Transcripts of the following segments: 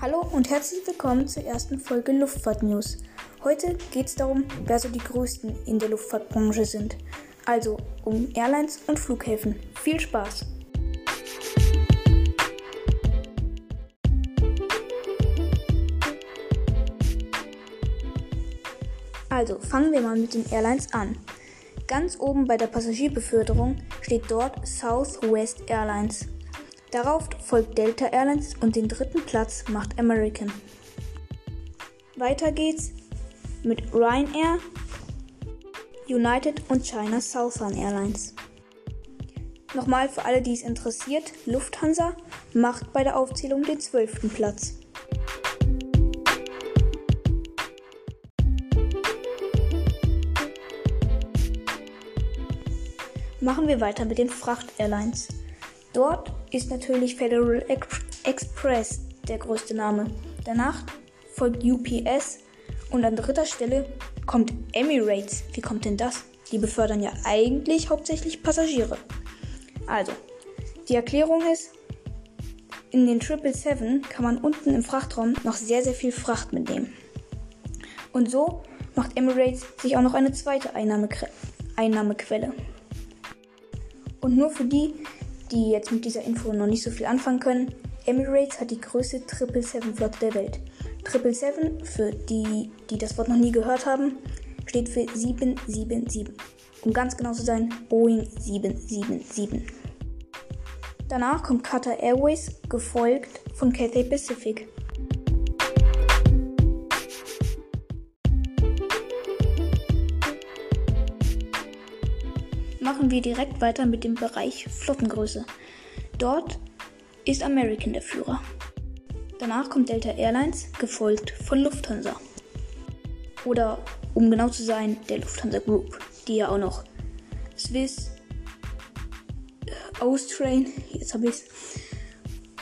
Hallo und herzlich willkommen zur ersten Folge Luftfahrt News. Heute geht es darum, wer so die größten in der Luftfahrtbranche sind. Also um Airlines und Flughäfen. Viel Spaß! Also fangen wir mal mit den Airlines an. Ganz oben bei der Passagierbeförderung steht dort Southwest Airlines. Darauf folgt Delta Airlines und den dritten Platz macht American. Weiter geht's mit Ryanair, United und China Southern Airlines. Nochmal für alle, die es interessiert, Lufthansa macht bei der Aufzählung den zwölften Platz. Machen wir weiter mit den Fracht-Airlines. Dort ist natürlich Federal Express der größte Name. Danach folgt UPS und an dritter Stelle kommt Emirates. Wie kommt denn das? Die befördern ja eigentlich hauptsächlich Passagiere. Also, die Erklärung ist, in den 777 kann man unten im Frachtraum noch sehr, sehr viel Fracht mitnehmen. Und so macht Emirates sich auch noch eine zweite Einnahmequelle. Und nur für die, die jetzt mit dieser Info noch nicht so viel anfangen können, Emirates hat die größte 777-Flotte der Welt. 777, für die, die das Wort noch nie gehört haben, steht für 777. Um ganz genau zu sein, Boeing 777. Danach kommt Qatar Airways, gefolgt von Cathay Pacific. Machen wir direkt weiter mit dem Bereich Flottengröße. Dort ist American der Führer. Danach kommt Delta Airlines, gefolgt von Lufthansa. Oder um genau zu sein, der Lufthansa Group, die ja auch noch Swiss, äh, Austrain, jetzt habe ich es,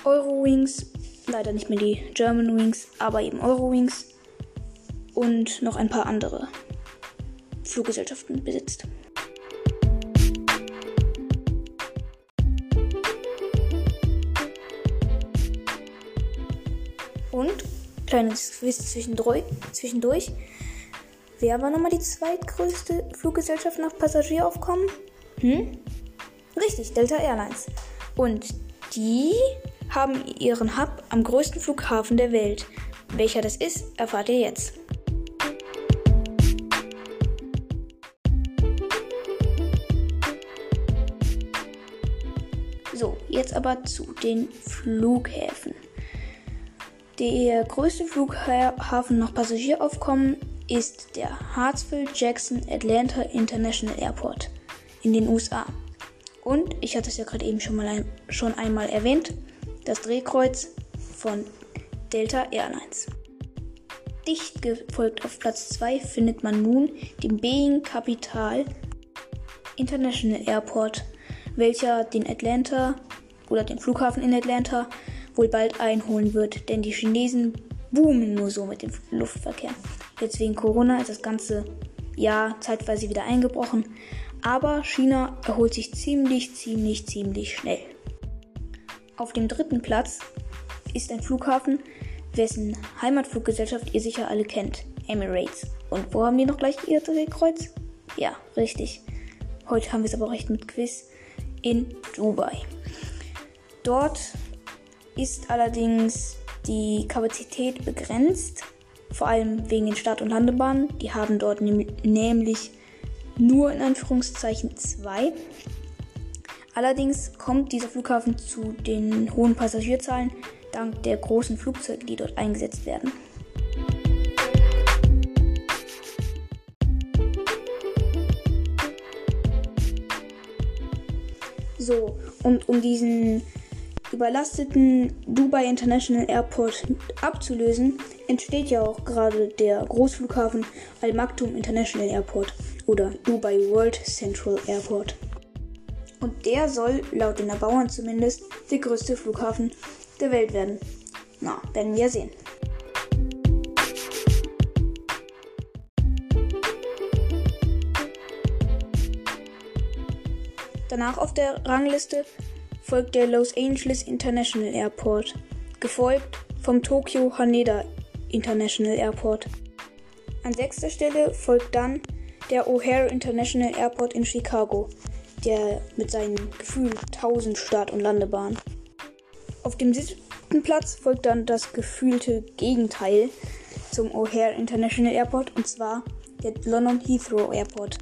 Eurowings, leider nicht mehr die German Wings, aber eben Eurowings und noch ein paar andere Fluggesellschaften besitzt. Und, kleines Quiz zwischendurch. Wer war nochmal die zweitgrößte Fluggesellschaft nach Passagieraufkommen? Hm? Richtig, Delta Airlines. Und die haben ihren Hub am größten Flughafen der Welt. Welcher das ist, erfahrt ihr jetzt. So, jetzt aber zu den Flughäfen. Der größte Flughafen nach Passagieraufkommen ist der Hartsfield-Jackson Atlanta International Airport in den USA. Und ich hatte es ja gerade eben schon, mal ein, schon einmal erwähnt, das Drehkreuz von Delta Airlines. Dicht gefolgt auf Platz 2 findet man nun den Beijing Capital International Airport, welcher den Atlanta oder den Flughafen in Atlanta wohl bald einholen wird, denn die Chinesen boomen nur so mit dem Luftverkehr. Jetzt wegen Corona ist das ganze Jahr zeitweise wieder eingebrochen, aber China erholt sich ziemlich, ziemlich, ziemlich schnell. Auf dem dritten Platz ist ein Flughafen, wessen Heimatfluggesellschaft ihr sicher alle kennt, Emirates. Und wo haben die noch gleich ihr Drehkreuz? Ja, richtig. Heute haben wir es aber recht mit Quiz in Dubai. Dort ist allerdings die Kapazität begrenzt, vor allem wegen den Start- und Landebahnen. Die haben dort nämlich nur in Anführungszeichen zwei. Allerdings kommt dieser Flughafen zu den hohen Passagierzahlen dank der großen Flugzeuge, die dort eingesetzt werden. So, und um diesen überlasteten Dubai International Airport abzulösen, entsteht ja auch gerade der Großflughafen Al Maktoum International Airport oder Dubai World Central Airport. Und der soll, laut den Erbauern zumindest, der größte Flughafen der Welt werden. Na, werden wir sehen. Danach auf der Rangliste folgt der Los Angeles International Airport, gefolgt vom Tokyo Haneda International Airport. An sechster Stelle folgt dann der O'Hare International Airport in Chicago, der mit seinen gefühlt 1000 Start- und Landebahnen. Auf dem siebten Platz folgt dann das gefühlte Gegenteil zum O'Hare International Airport und zwar der London Heathrow Airport,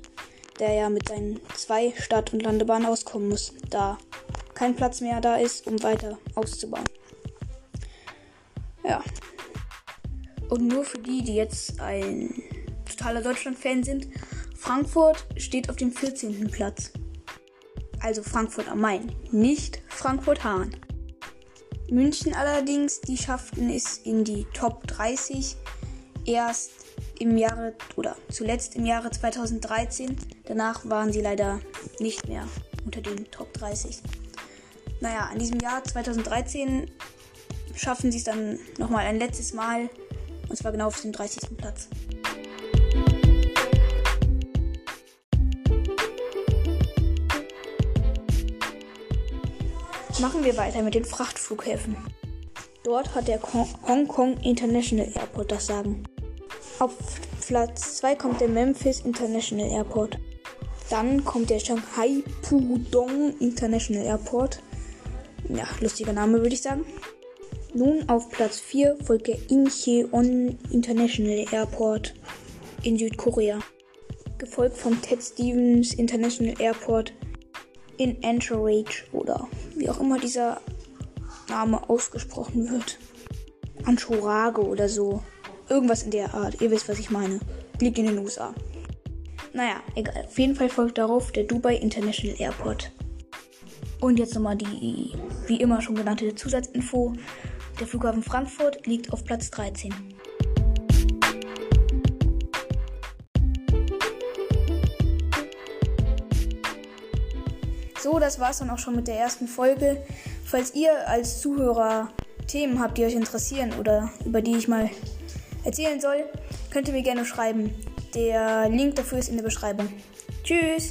der ja mit seinen zwei Start- und Landebahnen auskommen muss, da kein Platz mehr da ist, um weiter auszubauen. Ja. Und nur für die, die jetzt ein totaler Deutschland-Fan sind, Frankfurt steht auf dem 14. Platz. Also Frankfurt am Main, nicht Frankfurt-Hahn. München allerdings, die schafften es in die Top 30 erst im Jahre oder zuletzt im Jahre 2013. Danach waren sie leider nicht mehr unter den Top 30. Naja, in diesem Jahr 2013 schaffen sie es dann nochmal ein letztes Mal. Und zwar genau auf dem 30. Platz. Machen wir weiter mit den Frachtflughäfen. Dort hat der Hong Kong International Airport das Sagen. Auf Platz 2 kommt der Memphis International Airport. Dann kommt der Shanghai Pudong International Airport. Ja, lustiger Name würde ich sagen. Nun auf Platz 4 folgt der Incheon International Airport in Südkorea. Gefolgt vom Ted Stevens International Airport in Anchorage oder wie auch immer dieser Name ausgesprochen wird. Anchorage oder so. Irgendwas in der Art. Ihr wisst, was ich meine. Liegt in den USA. Naja, egal. Auf jeden Fall folgt darauf der Dubai International Airport. Und jetzt nochmal die, wie immer schon genannte Zusatzinfo. Der Flughafen Frankfurt liegt auf Platz 13. So, das war's dann auch schon mit der ersten Folge. Falls ihr als Zuhörer Themen habt, die euch interessieren oder über die ich mal erzählen soll, könnt ihr mir gerne schreiben. Der Link dafür ist in der Beschreibung. Tschüss!